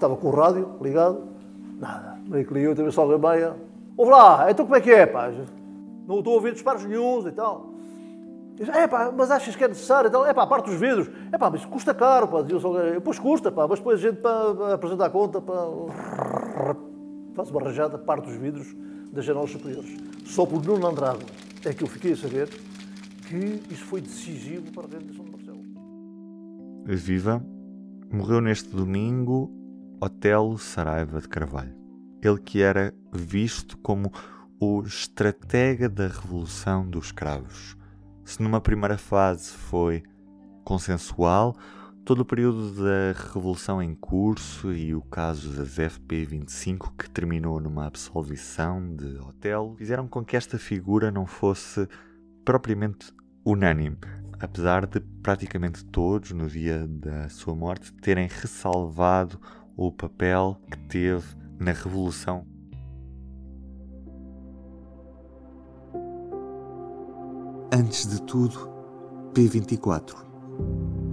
Estava com o rádio ligado, nada. Meio que liguei outra vez alguém meia. Ouve lá, então como é que é, pá? Não estou a ouvir disparos nenhums e tal. É pá, mas achas que é necessário? Então, é pá, parte dos vidros. É pá, mas custa caro, pá. Diz, pois custa, pá, mas depois a gente para apresentar a conta, pá, faz uma rajada, parte dos vidros das janelas superiores. Só por Nuno Andrade é que eu fiquei a saber que isso foi decisivo para a realização de Marcelo. Viva morreu neste domingo Otelo Saraiva de Carvalho. Ele que era visto como o estratega da revolução dos escravos. Se numa primeira fase foi consensual, todo o período da revolução em curso e o caso das FP25 que terminou numa absolvição de Otelo fizeram com que esta figura não fosse propriamente unânime, apesar de praticamente todos no dia da sua morte terem ressalvado o papel que teve na revolução Antes de tudo, P24.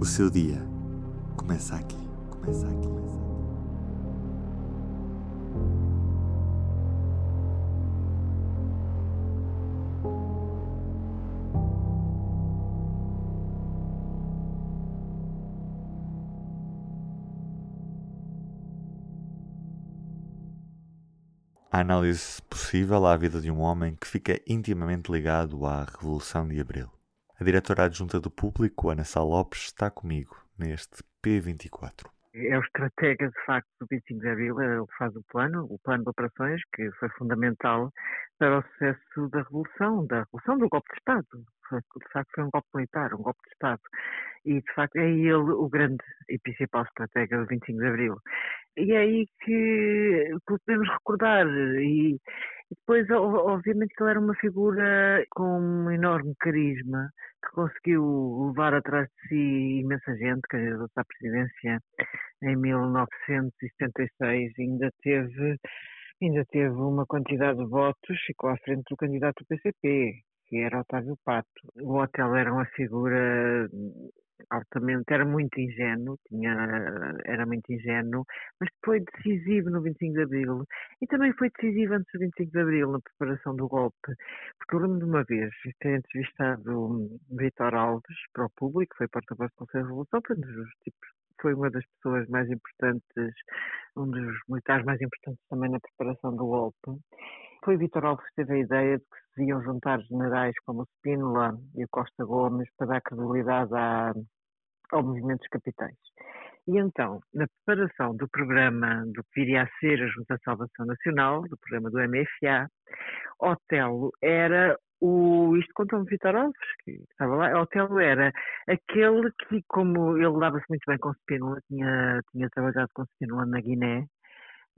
O seu dia começa aqui, começa aqui. A análise possível à vida de um homem que fica intimamente ligado à Revolução de Abril. A diretora adjunta do Público, Ana Sá Lopes, está comigo neste P24. É o estratega, de facto, do 25 de Abril, ele faz o plano, o plano de operações, que foi fundamental para o sucesso da Revolução, da Revolução do golpe de Estado. De facto, foi um golpe militar, um golpe de Estado. E, de facto, é ele o grande e principal estratega do 25 de Abril. E é aí que podemos recordar. E, e depois, obviamente, ele era uma figura com um enorme carisma, que conseguiu levar atrás de si imensa gente, candidato à presidência em 1976, ainda teve, ainda teve uma quantidade de votos, ficou à frente do candidato do PCP, que era Otávio Pato. O hotel era uma figura altamente, era muito ingênuo, tinha, era muito ingênuo, mas foi decisivo no 25 de Abril e também foi decisivo antes do 25 de Abril na preparação do golpe, porque eu lembro de uma vez ter entrevistado Vitor Alves para o público, foi porta-voz do Conselho de Revolução, tipos foi uma das pessoas mais importantes, um dos militares mais importantes também na preparação do golpe. Foi Vitor Alves que teve a ideia de que se deviam juntar generais como o Spínola e o Costa Gomes para dar credibilidade à, ao movimento dos capitais. E então, na preparação do programa do que viria a ser a Junta de Salvação Nacional, do programa do MFA, Otelo era o, isto contou-me Vitor Alves, que estava lá, Otelo era aquele que, como ele dava-se muito bem com Spínola, tinha, tinha trabalhado com Spínola na Guiné,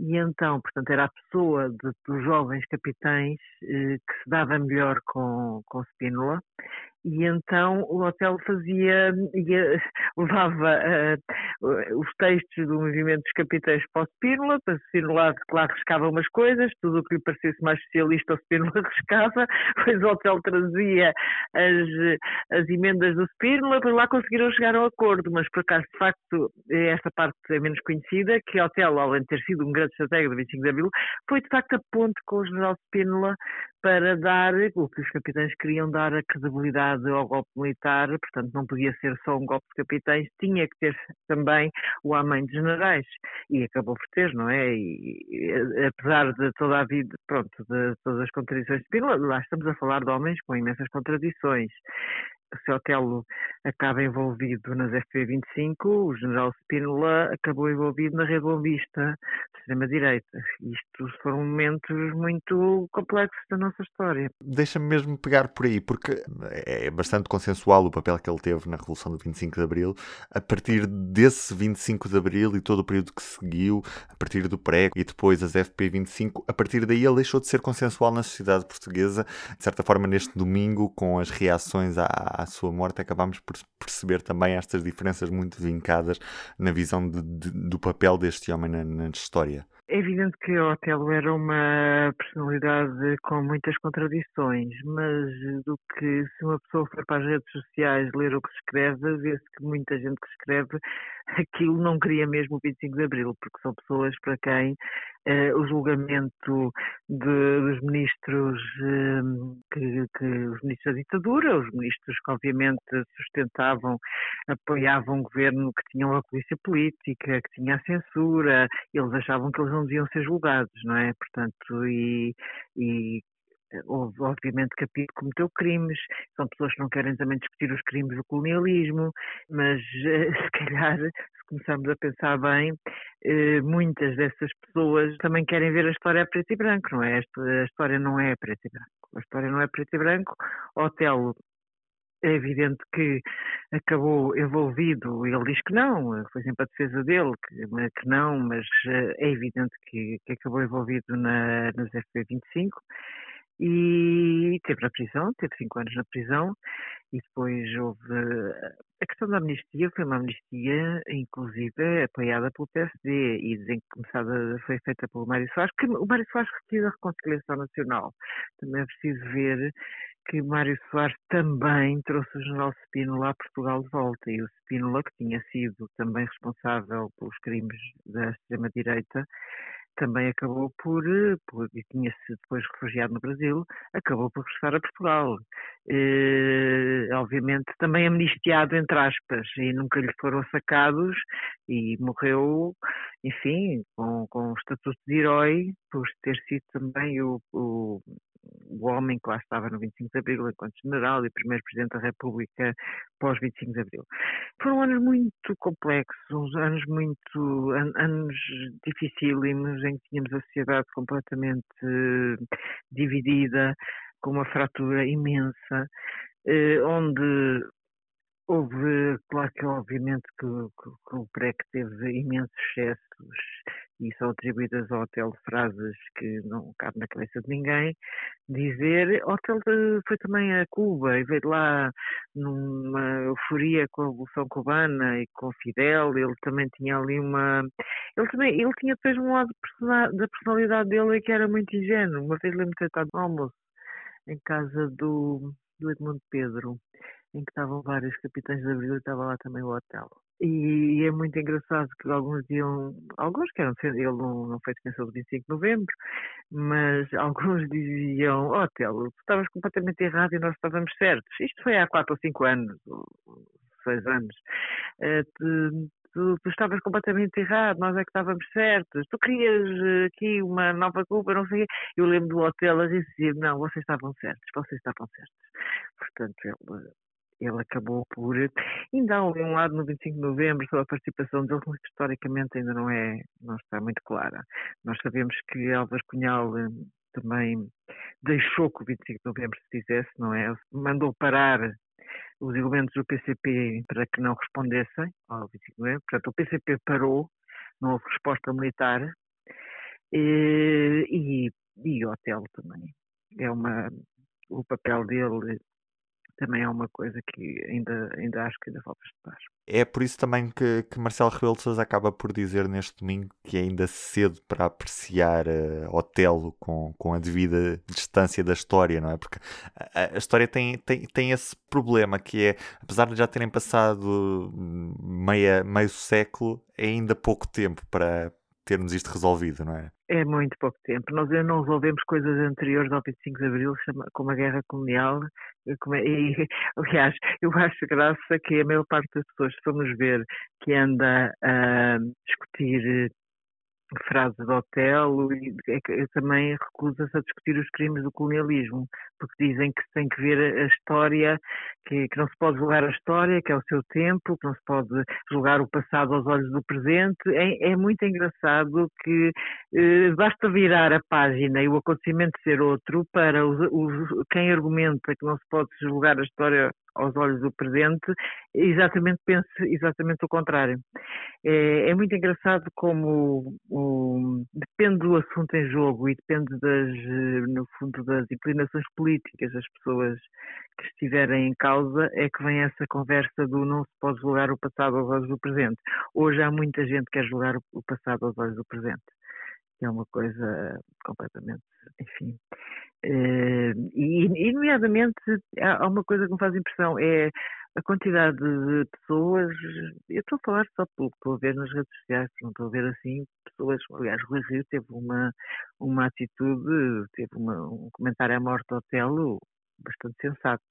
e então, portanto, era a pessoa de, dos jovens capitães eh, que se dava melhor com, com Spínola, e então o hotel fazia, ia, levava uh, os textos do movimento dos capitães para o Spínola, para o Spínola lá riscava umas coisas, tudo o que lhe parecesse mais socialista o Spínola riscava, depois o hotel trazia as, as emendas do Spínola, depois lá conseguiram chegar ao acordo, mas por acaso, de facto, esta parte é menos conhecida, que o hotel, além de ter sido um grande estratégia do 25 de Abril, foi de facto a ponte com o general Spínola para dar o que os capitães queriam dar a credibilidade ao golpe militar, portanto não podia ser só um golpe de capitães, tinha que ter também o amém de generais e acabou por ter, não é? E, e, apesar de toda a vida, pronto, de todas as contradições de Spínola, lá estamos a falar de homens com imensas contradições se Otelo acaba envolvido nas FP25, o general Spínola acabou envolvido na Rede Bombista, extrema-direita. Isto foram momentos muito complexos da nossa história. Deixa-me mesmo pegar por aí, porque é bastante consensual o papel que ele teve na Revolução do 25 de Abril. A partir desse 25 de Abril e todo o período que seguiu, a partir do pré e depois as FP25, a partir daí ele deixou de ser consensual na sociedade portuguesa. De certa forma, neste domingo, com as reações à à sua morte, acabámos por perceber também estas diferenças muito vincadas na visão de, de, do papel deste homem na, na, história. É evidente que Otelo era uma personalidade com muitas contradições, mas do que se uma pessoa for para as redes sociais ler o que se escreve, vê-se que muita gente que escreve aquilo não queria mesmo o 25 de Abril, porque são pessoas para quem eh, o julgamento de, dos ministros eh, que, que, os ministros da ditadura, os ministros que obviamente sustentavam, apoiavam um governo que tinham a polícia política, que tinha a censura, eles achavam que eles não deviam ser julgados, não é? Portanto, e, e houve obviamente que cometeu crimes, são pessoas que não querem também discutir os crimes do colonialismo, mas se calhar, se começarmos a pensar bem, eh, muitas dessas pessoas também querem ver a história a preto e branco, não é? A história não é a preto e branco. A história não é preto e branco. Otelo é evidente que acabou envolvido, ele diz que não, foi sempre a defesa dele, que, que não, mas eh, é evidente que, que acabou envolvido na, nas FP25 e teve na prisão, teve cinco anos na prisão e depois houve a questão da amnistia foi uma amnistia inclusive apoiada pelo PSD e dizem que começada foi feita pelo Mário Soares, que o Mário Soares retira a reconciliação nacional. Também é preciso ver que Mário Soares também trouxe o general Spínola a Portugal de volta e o Spínola, que tinha sido também responsável pelos crimes da extrema-direita, também acabou por, eh, por e tinha-se depois refugiado no Brasil, acabou por regressar a Portugal. Eh, obviamente também amnistiado, entre aspas, e nunca lhe foram sacados e morreu, enfim, com, com o estatuto de herói, por ter sido também o, o o homem que lá estava no 25 de Abril, enquanto general e primeiro Presidente da República pós 25 de Abril. Foram anos muito complexos, anos muito, an, anos dificílimos, em que tínhamos a sociedade completamente uh, dividida, com uma fratura imensa, uh, onde houve, claro que obviamente que, que, que o PREC teve imensos excessos e são atribuídas ao hotel frases que não cabem na cabeça de ninguém, dizer, o hotel foi também a Cuba e veio lá numa euforia com a Revolução Cubana e com Fidel, ele também tinha ali uma... Ele também, ele tinha depois um lado da personalidade dele que era muito ingênuo, uma vez lembro-me de ter estado no almoço em casa do, do Edmundo Pedro, em que estavam vários capitães de abril e estava lá também o hotel. E, é muito engraçado que alguns diziam, alguns que eram, ele não, não foi defensor do 25 de novembro, mas alguns diziam, ó oh, Telo, tu estavas completamente errado e nós estávamos certos. Isto foi há 4 ou 5 anos, ou 6 anos. Uh, tu, tu, estavas completamente errado, nós é que estávamos certos. Tu querias uh, aqui uma nova Cuba, não sei Eu lembro do hotel a dizer, não, vocês estavam certos, vocês estavam certos. Portanto, ele ele acabou por. Ainda há um lado no 25 de novembro sobre a participação dele, que historicamente ainda não é, não está muito clara. Nós sabemos que Álvaro Cunhal eh, também deixou que o 25 de novembro se fizesse, não é? Mandou parar os elementos do PCP para que não respondessem ao 25 de novembro. Portanto, o PCP parou, não houve resposta militar e, e, e o hotel também. É uma, o papel dele também é uma coisa que ainda, ainda acho que ainda falta estudar. É por isso também que, que Marcelo Rebelo de Sousa acaba por dizer neste domingo que é ainda cedo para apreciar uh, Otelo com, com a devida distância da história, não é? Porque a, a, história tem, tem, tem esse problema que é, apesar de já terem passado meia, meio século, é ainda pouco tempo para termos isto resolvido, não é? É muito pouco tempo. Nós ainda não resolvemos coisas anteriores ao 25 de Abril, como a guerra colonial. E, aliás, eu acho graça que a maior parte das pessoas, se formos ver, que anda a discutir frase de Otelo e é também recusa-se a discutir os crimes do colonialismo, porque dizem que tem que ver a história, que, que, não se pode julgar a história, que é o seu tempo, que não se pode julgar o passado aos olhos do presente. É, é muito engraçado que eh, basta virar a página e o acontecimento ser outro para os, os, quem argumenta que não se pode julgar a história aos olhos do presente, exatamente pense exatamente o contrário. É, é muito engraçado como o, depende do assunto em jogo e depende das, no fundo, das inclinações políticas das pessoas que estiverem em causa, é que vem essa conversa do não se pode julgar o passado aos olhos do presente. Hoje há muita gente que quer julgar o passado aos olhos do presente. Que é uma coisa completamente, enfim. Uh, e, e, nomeadamente, há uma coisa que me faz impressão, é a quantidade de pessoas, eu estou a falar só pelo que estou a ver nas redes sociais, não estou a ver assim pessoas, aliás, Rui Rio teve uma, uma atitude, teve uma, um comentário à morte ao Telo bastante sensato.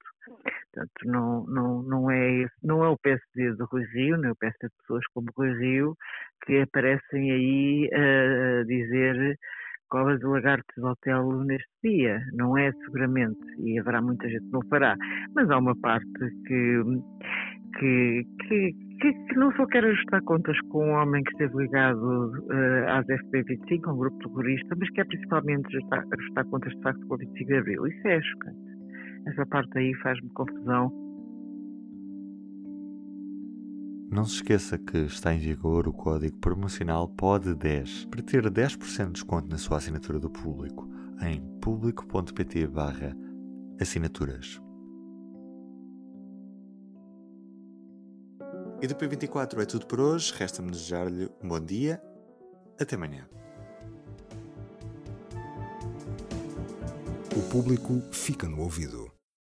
Portanto, não, não, não, é, não é o PSD de Rui Rio, nem o PSD de pessoas como Rui Rio, que aparecem aí a dizer covas de lagartos ao telo neste dia. Não é seguramente, e haverá muita gente que não fará, mas há uma parte que, que, que, que, que não só quer ajustar contas com um homem que esteve ligado uh, às FP25, um grupo terrorista, mas quer principalmente ajustar, ajustar contas de facto com o 25 de Abril. Isso é chocante. Essa parte aí faz-me confusão. Não se esqueça que está em vigor o código promocional POD10 para ter 10% de desconto na sua assinatura do público em público.pt barra assinaturas. E do P24 é tudo por hoje. Resta-me desejar-lhe um bom dia. Até amanhã. O público fica no ouvido.